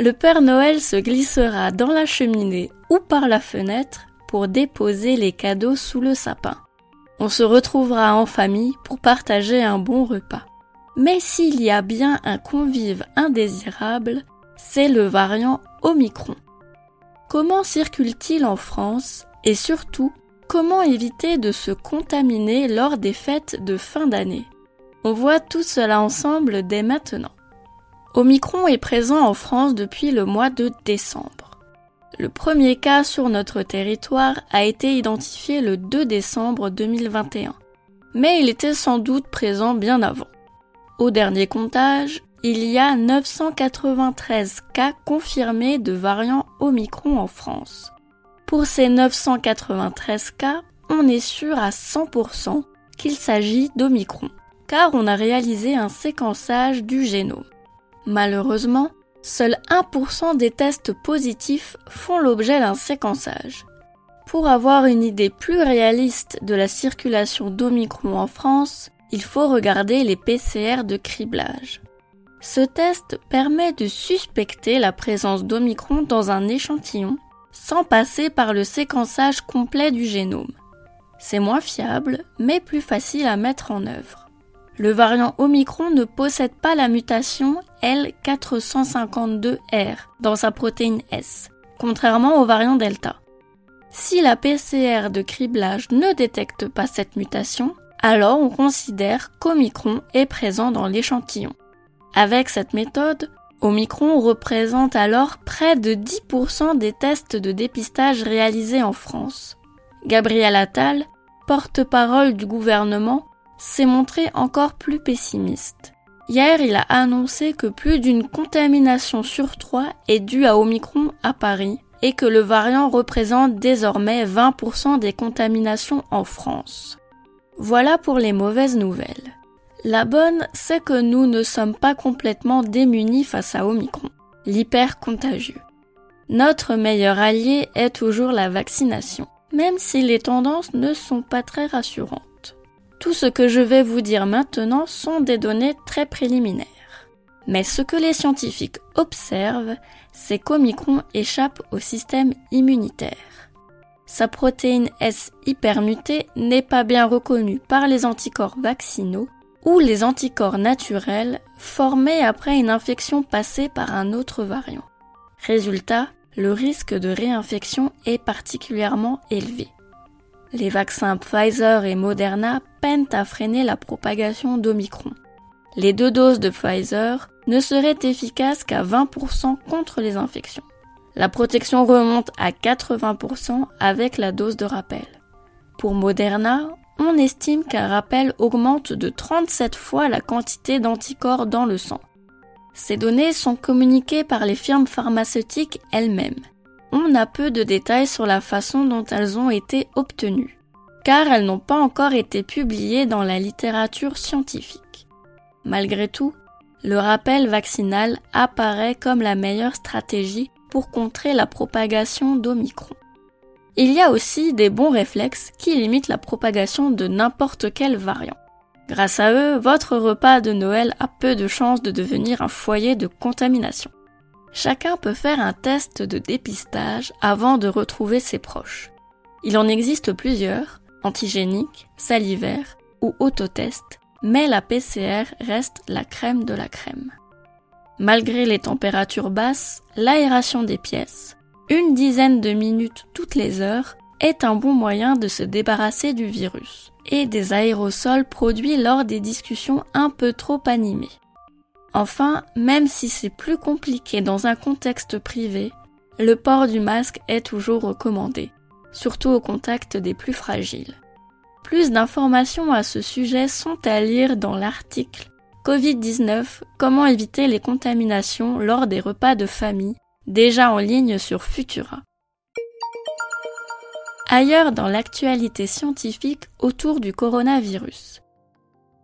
Le Père Noël se glissera dans la cheminée ou par la fenêtre pour déposer les cadeaux sous le sapin. On se retrouvera en famille pour partager un bon repas. Mais s'il y a bien un convive indésirable, c'est le variant Omicron. Comment circule-t-il en France et surtout, comment éviter de se contaminer lors des fêtes de fin d'année? On voit tout cela ensemble dès maintenant. Omicron est présent en France depuis le mois de décembre. Le premier cas sur notre territoire a été identifié le 2 décembre 2021, mais il était sans doute présent bien avant. Au dernier comptage, il y a 993 cas confirmés de variant Omicron en France. Pour ces 993 cas, on est sûr à 100% qu'il s'agit d'Omicron, car on a réalisé un séquençage du génome. Malheureusement, seul 1% des tests positifs font l'objet d'un séquençage. Pour avoir une idée plus réaliste de la circulation d'Omicron en France, il faut regarder les PCR de criblage. Ce test permet de suspecter la présence d'Omicron dans un échantillon sans passer par le séquençage complet du génome. C'est moins fiable, mais plus facile à mettre en œuvre. Le variant Omicron ne possède pas la mutation L452R dans sa protéine S, contrairement au variant Delta. Si la PCR de criblage ne détecte pas cette mutation, alors on considère qu'Omicron est présent dans l'échantillon. Avec cette méthode, Omicron représente alors près de 10% des tests de dépistage réalisés en France. Gabriel Attal, porte-parole du gouvernement, s'est montré encore plus pessimiste. Hier, il a annoncé que plus d'une contamination sur trois est due à Omicron à Paris et que le variant représente désormais 20% des contaminations en France. Voilà pour les mauvaises nouvelles. La bonne, c'est que nous ne sommes pas complètement démunis face à Omicron, l'hyper-contagieux. Notre meilleur allié est toujours la vaccination, même si les tendances ne sont pas très rassurantes. Tout ce que je vais vous dire maintenant sont des données très préliminaires. Mais ce que les scientifiques observent, c'est qu'Omicron échappe au système immunitaire sa protéine S hypermutée n'est pas bien reconnue par les anticorps vaccinaux ou les anticorps naturels formés après une infection passée par un autre variant. Résultat, le risque de réinfection est particulièrement élevé. Les vaccins Pfizer et Moderna peinent à freiner la propagation d'Omicron. Les deux doses de Pfizer ne seraient efficaces qu'à 20% contre les infections. La protection remonte à 80% avec la dose de rappel. Pour Moderna, on estime qu'un rappel augmente de 37 fois la quantité d'anticorps dans le sang. Ces données sont communiquées par les firmes pharmaceutiques elles-mêmes. On a peu de détails sur la façon dont elles ont été obtenues, car elles n'ont pas encore été publiées dans la littérature scientifique. Malgré tout, le rappel vaccinal apparaît comme la meilleure stratégie pour contrer la propagation d'Omicron. Il y a aussi des bons réflexes qui limitent la propagation de n'importe quel variant. Grâce à eux, votre repas de Noël a peu de chances de devenir un foyer de contamination. Chacun peut faire un test de dépistage avant de retrouver ses proches. Il en existe plusieurs, antigéniques, salivaires ou autotest, mais la PCR reste la crème de la crème. Malgré les températures basses, l'aération des pièces, une dizaine de minutes toutes les heures, est un bon moyen de se débarrasser du virus et des aérosols produits lors des discussions un peu trop animées. Enfin, même si c'est plus compliqué dans un contexte privé, le port du masque est toujours recommandé, surtout au contact des plus fragiles. Plus d'informations à ce sujet sont à lire dans l'article Covid-19, comment éviter les contaminations lors des repas de famille déjà en ligne sur Futura. Ailleurs dans l'actualité scientifique autour du coronavirus.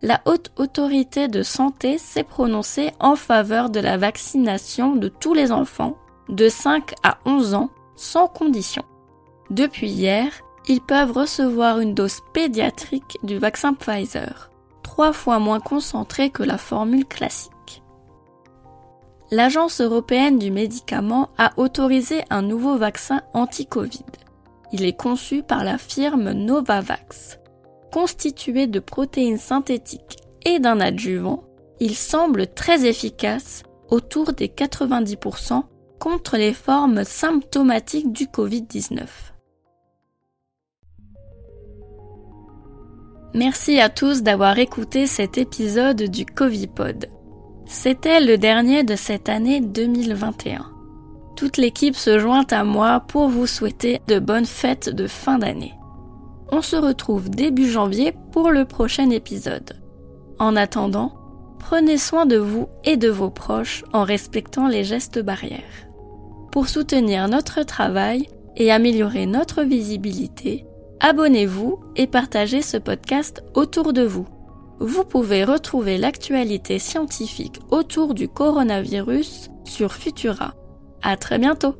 La haute autorité de santé s'est prononcée en faveur de la vaccination de tous les enfants de 5 à 11 ans sans condition. Depuis hier, ils peuvent recevoir une dose pédiatrique du vaccin Pfizer, trois fois moins concentrée que la formule classique. L'Agence européenne du médicament a autorisé un nouveau vaccin anti-Covid. Il est conçu par la firme Novavax. Constitué de protéines synthétiques et d'un adjuvant, il semble très efficace, autour des 90%, contre les formes symptomatiques du Covid-19. Merci à tous d'avoir écouté cet épisode du Covipod. C'était le dernier de cette année 2021. Toute l'équipe se joint à moi pour vous souhaiter de bonnes fêtes de fin d'année. On se retrouve début janvier pour le prochain épisode. En attendant, prenez soin de vous et de vos proches en respectant les gestes barrières. Pour soutenir notre travail et améliorer notre visibilité, abonnez-vous et partagez ce podcast autour de vous. Vous pouvez retrouver l'actualité scientifique autour du coronavirus sur Futura. À très bientôt!